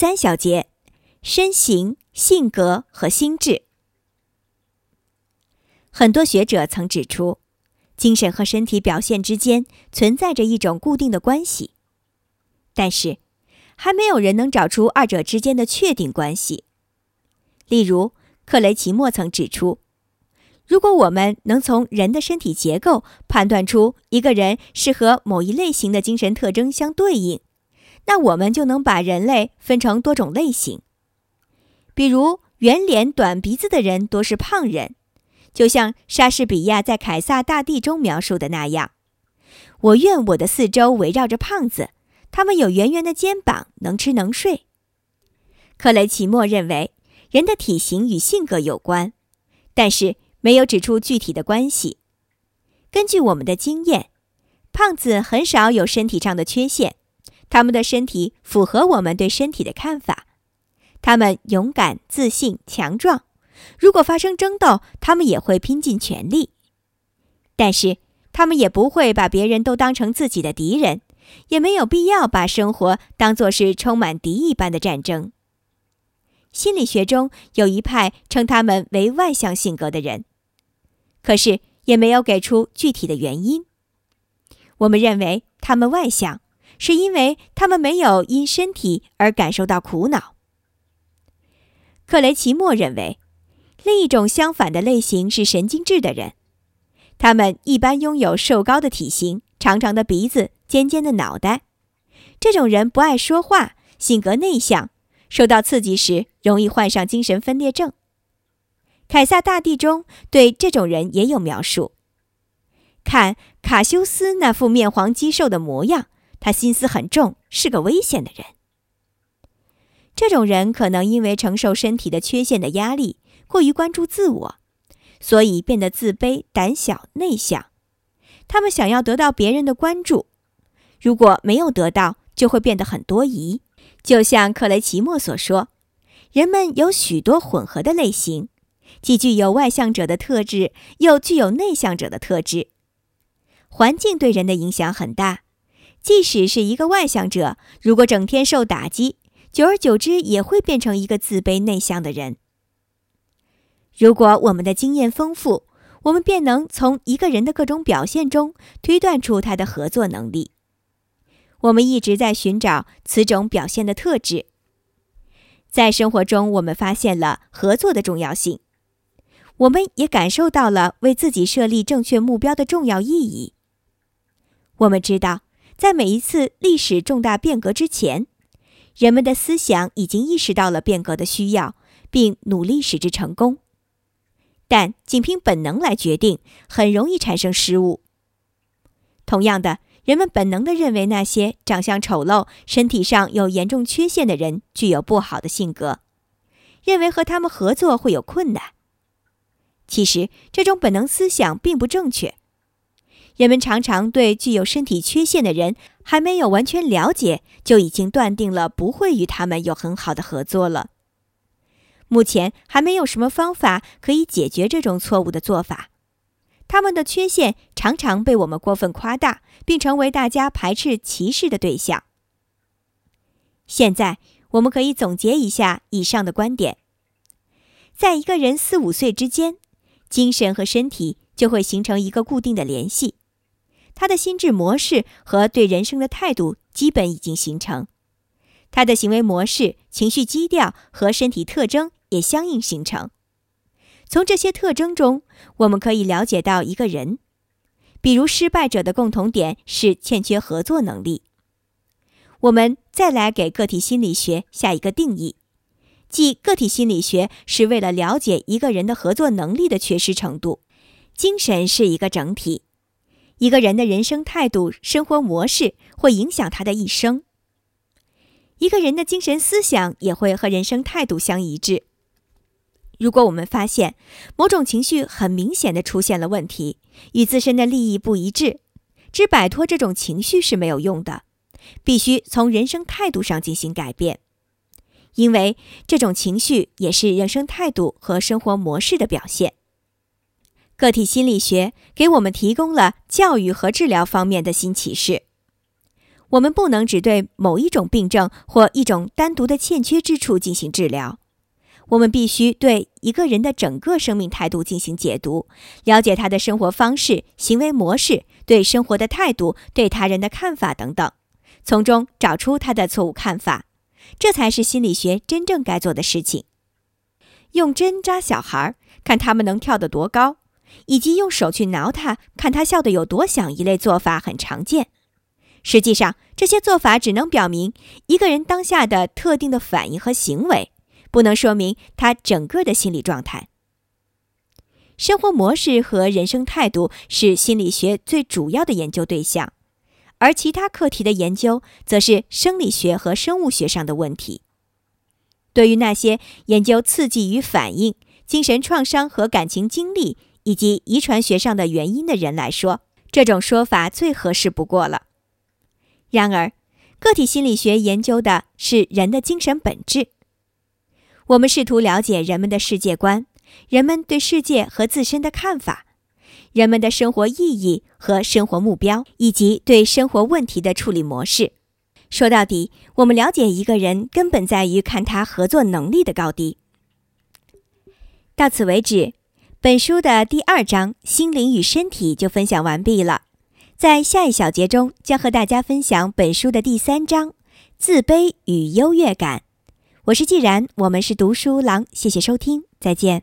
三小节：身形、性格和心智。很多学者曾指出，精神和身体表现之间存在着一种固定的关系，但是还没有人能找出二者之间的确定关系。例如，克雷奇莫曾指出，如果我们能从人的身体结构判断出一个人是和某一类型的精神特征相对应，那我们就能把人类分成多种类型，比如圆脸、短鼻子的人多是胖人，就像莎士比亚在《凯撒大帝》中描述的那样。我愿我的四周围绕着胖子，他们有圆圆的肩膀，能吃能睡。克雷奇莫认为人的体型与性格有关，但是没有指出具体的关系。根据我们的经验，胖子很少有身体上的缺陷。他们的身体符合我们对身体的看法，他们勇敢、自信、强壮。如果发生争斗，他们也会拼尽全力。但是，他们也不会把别人都当成自己的敌人，也没有必要把生活当作是充满敌意般的战争。心理学中有一派称他们为外向性格的人，可是也没有给出具体的原因。我们认为他们外向。是因为他们没有因身体而感受到苦恼。克雷奇莫认为，另一种相反的类型是神经质的人，他们一般拥有瘦高的体型、长长的鼻子、尖尖的脑袋。这种人不爱说话，性格内向，受到刺激时容易患上精神分裂症。凯撒大帝中对这种人也有描述。看卡修斯那副面黄肌瘦的模样。他心思很重，是个危险的人。这种人可能因为承受身体的缺陷的压力，过于关注自我，所以变得自卑、胆小、内向。他们想要得到别人的关注，如果没有得到，就会变得很多疑。就像克雷奇莫所说，人们有许多混合的类型，既具有外向者的特质，又具有内向者的特质。环境对人的影响很大。即使是一个外向者，如果整天受打击，久而久之也会变成一个自卑内向的人。如果我们的经验丰富，我们便能从一个人的各种表现中推断出他的合作能力。我们一直在寻找此种表现的特质。在生活中，我们发现了合作的重要性，我们也感受到了为自己设立正确目标的重要意义。我们知道。在每一次历史重大变革之前，人们的思想已经意识到了变革的需要，并努力使之成功。但仅凭本能来决定，很容易产生失误。同样的，人们本能地认为那些长相丑陋、身体上有严重缺陷的人具有不好的性格，认为和他们合作会有困难。其实，这种本能思想并不正确。人们常常对具有身体缺陷的人还没有完全了解，就已经断定了不会与他们有很好的合作了。目前还没有什么方法可以解决这种错误的做法。他们的缺陷常常被我们过分夸大，并成为大家排斥、歧视的对象。现在我们可以总结一下以上的观点：在一个人四五岁之间，精神和身体就会形成一个固定的联系。他的心智模式和对人生的态度基本已经形成，他的行为模式、情绪基调和身体特征也相应形成。从这些特征中，我们可以了解到一个人，比如失败者的共同点是欠缺合作能力。我们再来给个体心理学下一个定义，即个体心理学是为了了解一个人的合作能力的缺失程度。精神是一个整体。一个人的人生态度、生活模式会影响他的一生。一个人的精神思想也会和人生态度相一致。如果我们发现某种情绪很明显的出现了问题，与自身的利益不一致，只摆脱这种情绪是没有用的，必须从人生态度上进行改变，因为这种情绪也是人生态度和生活模式的表现。个体心理学给我们提供了教育和治疗方面的新启示。我们不能只对某一种病症或一种单独的欠缺之处进行治疗，我们必须对一个人的整个生命态度进行解读，了解他的生活方式、行为模式、对生活的态度、对他人的看法等等，从中找出他的错误看法。这才是心理学真正该做的事情。用针扎小孩，看他们能跳得多高，以及用手去挠他，看他笑得有多响，一类做法很常见。实际上，这些做法只能表明一个人当下的特定的反应和行为，不能说明他整个的心理状态。生活模式和人生态度是心理学最主要的研究对象。而其他课题的研究，则是生理学和生物学上的问题。对于那些研究刺激与反应、精神创伤和感情经历以及遗传学上的原因的人来说，这种说法最合适不过了。然而，个体心理学研究的是人的精神本质。我们试图了解人们的世界观、人们对世界和自身的看法。人们的生活意义和生活目标，以及对生活问题的处理模式。说到底，我们了解一个人根本在于看他合作能力的高低。到此为止，本书的第二章“心灵与身体”就分享完毕了。在下一小节中，将和大家分享本书的第三章“自卑与优越感”。我是既然，我们是读书郎，谢谢收听，再见。